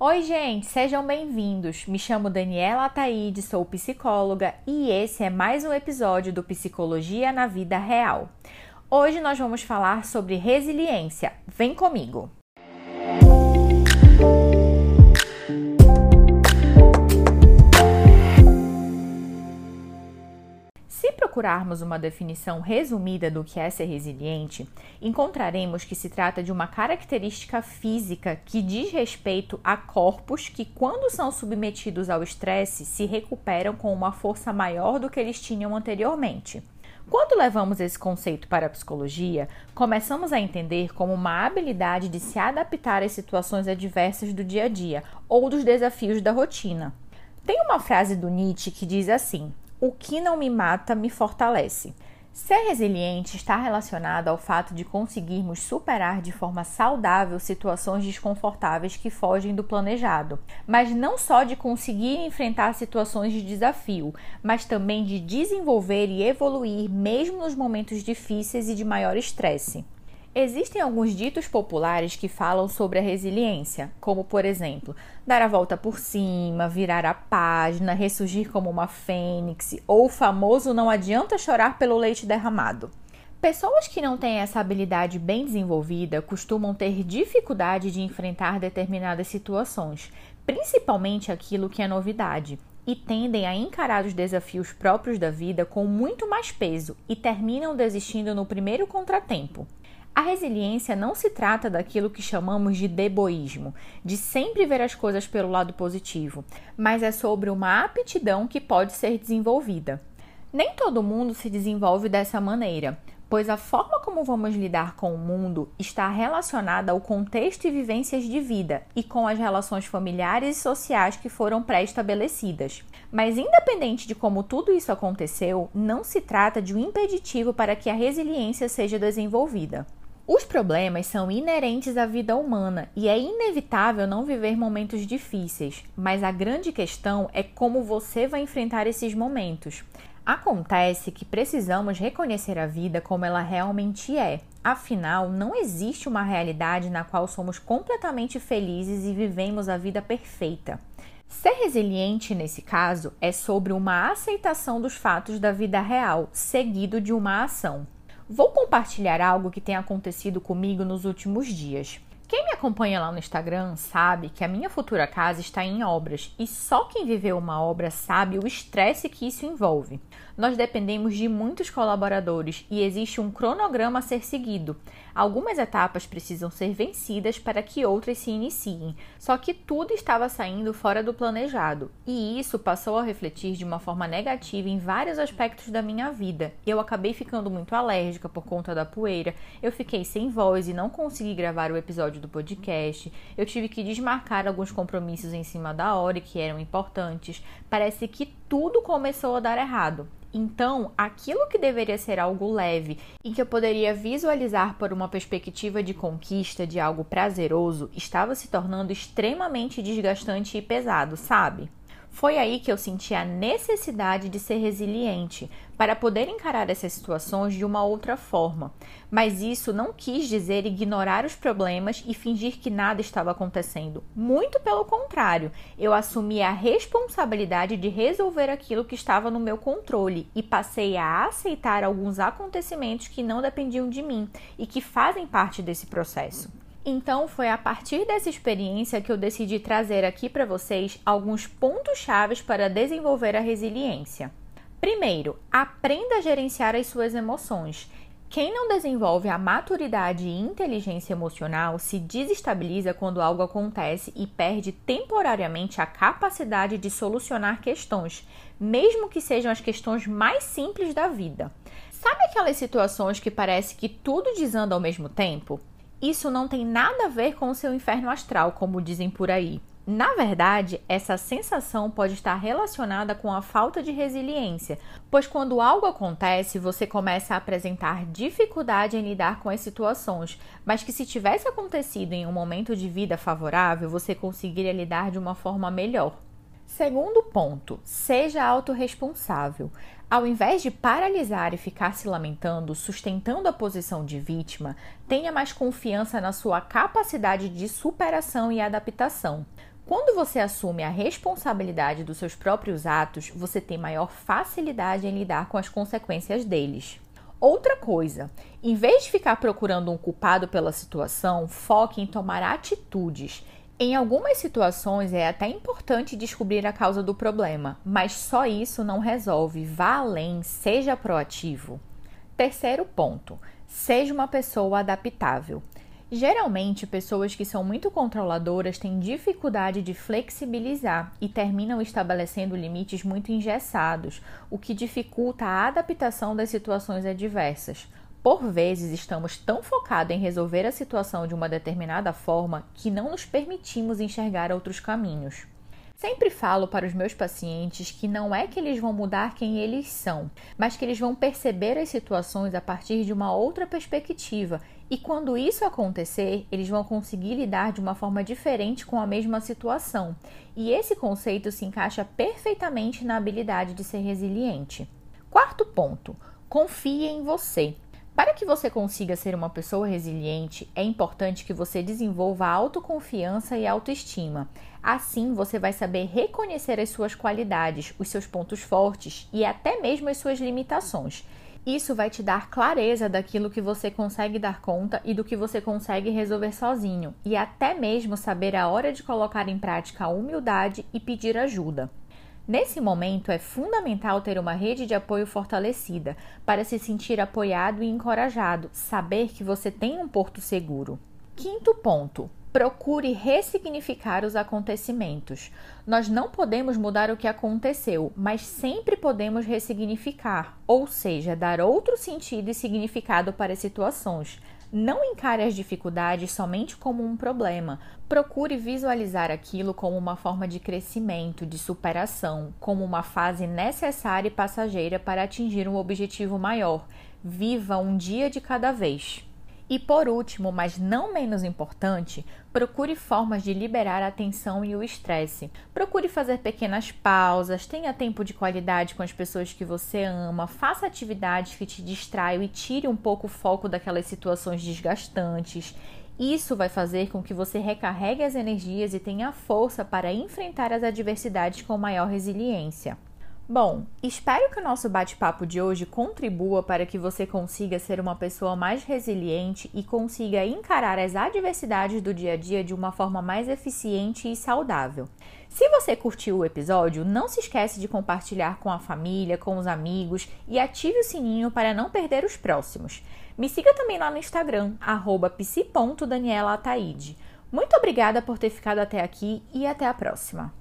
Oi, gente, sejam bem-vindos. Me chamo Daniela Ataíde, sou psicóloga e esse é mais um episódio do Psicologia na Vida Real. Hoje nós vamos falar sobre resiliência. Vem comigo! Procurarmos uma definição resumida do que é ser resiliente, encontraremos que se trata de uma característica física que diz respeito a corpos que, quando são submetidos ao estresse, se recuperam com uma força maior do que eles tinham anteriormente. Quando levamos esse conceito para a psicologia, começamos a entender como uma habilidade de se adaptar às situações adversas do dia a dia ou dos desafios da rotina. Tem uma frase do Nietzsche que diz assim: o que não me mata me fortalece. Ser resiliente está relacionado ao fato de conseguirmos superar de forma saudável situações desconfortáveis que fogem do planejado, mas não só de conseguir enfrentar situações de desafio, mas também de desenvolver e evoluir mesmo nos momentos difíceis e de maior estresse. Existem alguns ditos populares que falam sobre a resiliência, como por exemplo, dar a volta por cima, virar a página, ressurgir como uma fênix, ou o famoso não adianta chorar pelo leite derramado. Pessoas que não têm essa habilidade bem desenvolvida costumam ter dificuldade de enfrentar determinadas situações, principalmente aquilo que é novidade, e tendem a encarar os desafios próprios da vida com muito mais peso e terminam desistindo no primeiro contratempo. A resiliência não se trata daquilo que chamamos de deboísmo, de sempre ver as coisas pelo lado positivo, mas é sobre uma aptidão que pode ser desenvolvida. Nem todo mundo se desenvolve dessa maneira, pois a forma como vamos lidar com o mundo está relacionada ao contexto e vivências de vida e com as relações familiares e sociais que foram pré-estabelecidas. Mas, independente de como tudo isso aconteceu, não se trata de um impeditivo para que a resiliência seja desenvolvida. Os problemas são inerentes à vida humana e é inevitável não viver momentos difíceis, mas a grande questão é como você vai enfrentar esses momentos. Acontece que precisamos reconhecer a vida como ela realmente é. Afinal, não existe uma realidade na qual somos completamente felizes e vivemos a vida perfeita. Ser resiliente, nesse caso, é sobre uma aceitação dos fatos da vida real, seguido de uma ação. Vou compartilhar algo que tem acontecido comigo nos últimos dias. Quem me acompanha lá no Instagram sabe que a minha futura casa está em obras e só quem viveu uma obra sabe o estresse que isso envolve. Nós dependemos de muitos colaboradores e existe um cronograma a ser seguido. Algumas etapas precisam ser vencidas para que outras se iniciem, só que tudo estava saindo fora do planejado e isso passou a refletir de uma forma negativa em vários aspectos da minha vida. Eu acabei ficando muito alérgica por conta da poeira, eu fiquei sem voz e não consegui gravar o episódio do podcast, eu tive que desmarcar alguns compromissos em cima da hora que eram importantes. Parece que tudo começou a dar errado. Então, aquilo que deveria ser algo leve e que eu poderia visualizar por uma perspectiva de conquista, de algo prazeroso, estava se tornando extremamente desgastante e pesado, sabe? Foi aí que eu senti a necessidade de ser resiliente para poder encarar essas situações de uma outra forma. Mas isso não quis dizer ignorar os problemas e fingir que nada estava acontecendo. Muito pelo contrário, eu assumi a responsabilidade de resolver aquilo que estava no meu controle e passei a aceitar alguns acontecimentos que não dependiam de mim e que fazem parte desse processo. Então, foi a partir dessa experiência que eu decidi trazer aqui para vocês alguns pontos chaves para desenvolver a resiliência. Primeiro, aprenda a gerenciar as suas emoções. Quem não desenvolve a maturidade e inteligência emocional se desestabiliza quando algo acontece e perde temporariamente a capacidade de solucionar questões, mesmo que sejam as questões mais simples da vida. Sabe aquelas situações que parece que tudo desanda ao mesmo tempo? Isso não tem nada a ver com o seu inferno astral, como dizem por aí. Na verdade, essa sensação pode estar relacionada com a falta de resiliência, pois quando algo acontece, você começa a apresentar dificuldade em lidar com as situações, mas que se tivesse acontecido em um momento de vida favorável, você conseguiria lidar de uma forma melhor. Segundo ponto, seja autorresponsável. Ao invés de paralisar e ficar se lamentando, sustentando a posição de vítima, tenha mais confiança na sua capacidade de superação e adaptação. Quando você assume a responsabilidade dos seus próprios atos, você tem maior facilidade em lidar com as consequências deles. Outra coisa, em vez de ficar procurando um culpado pela situação, foque em tomar atitudes. Em algumas situações é até importante descobrir a causa do problema, mas só isso não resolve. Vá além, seja proativo. Terceiro ponto: seja uma pessoa adaptável. Geralmente, pessoas que são muito controladoras têm dificuldade de flexibilizar e terminam estabelecendo limites muito engessados, o que dificulta a adaptação das situações adversas. Por vezes, estamos tão focados em resolver a situação de uma determinada forma que não nos permitimos enxergar outros caminhos. Sempre falo para os meus pacientes que não é que eles vão mudar quem eles são, mas que eles vão perceber as situações a partir de uma outra perspectiva. E quando isso acontecer, eles vão conseguir lidar de uma forma diferente com a mesma situação. E esse conceito se encaixa perfeitamente na habilidade de ser resiliente. Quarto ponto: confie em você. Para que você consiga ser uma pessoa resiliente, é importante que você desenvolva autoconfiança e autoestima. Assim, você vai saber reconhecer as suas qualidades, os seus pontos fortes e até mesmo as suas limitações. Isso vai te dar clareza daquilo que você consegue dar conta e do que você consegue resolver sozinho, e até mesmo saber a hora de colocar em prática a humildade e pedir ajuda. Nesse momento, é fundamental ter uma rede de apoio fortalecida para se sentir apoiado e encorajado, saber que você tem um porto seguro. Quinto ponto: procure ressignificar os acontecimentos. Nós não podemos mudar o que aconteceu, mas sempre podemos ressignificar, ou seja, dar outro sentido e significado para as situações. Não encare as dificuldades somente como um problema. Procure visualizar aquilo como uma forma de crescimento, de superação, como uma fase necessária e passageira para atingir um objetivo maior. Viva um dia de cada vez. E por último, mas não menos importante, procure formas de liberar a tensão e o estresse. Procure fazer pequenas pausas, tenha tempo de qualidade com as pessoas que você ama, faça atividades que te distraiam e tire um pouco o foco daquelas situações desgastantes. Isso vai fazer com que você recarregue as energias e tenha força para enfrentar as adversidades com maior resiliência. Bom, espero que o nosso bate-papo de hoje contribua para que você consiga ser uma pessoa mais resiliente e consiga encarar as adversidades do dia a dia de uma forma mais eficiente e saudável. Se você curtiu o episódio, não se esqueça de compartilhar com a família, com os amigos e ative o sininho para não perder os próximos. Me siga também lá no Instagram, psi.danielaataide. Muito obrigada por ter ficado até aqui e até a próxima!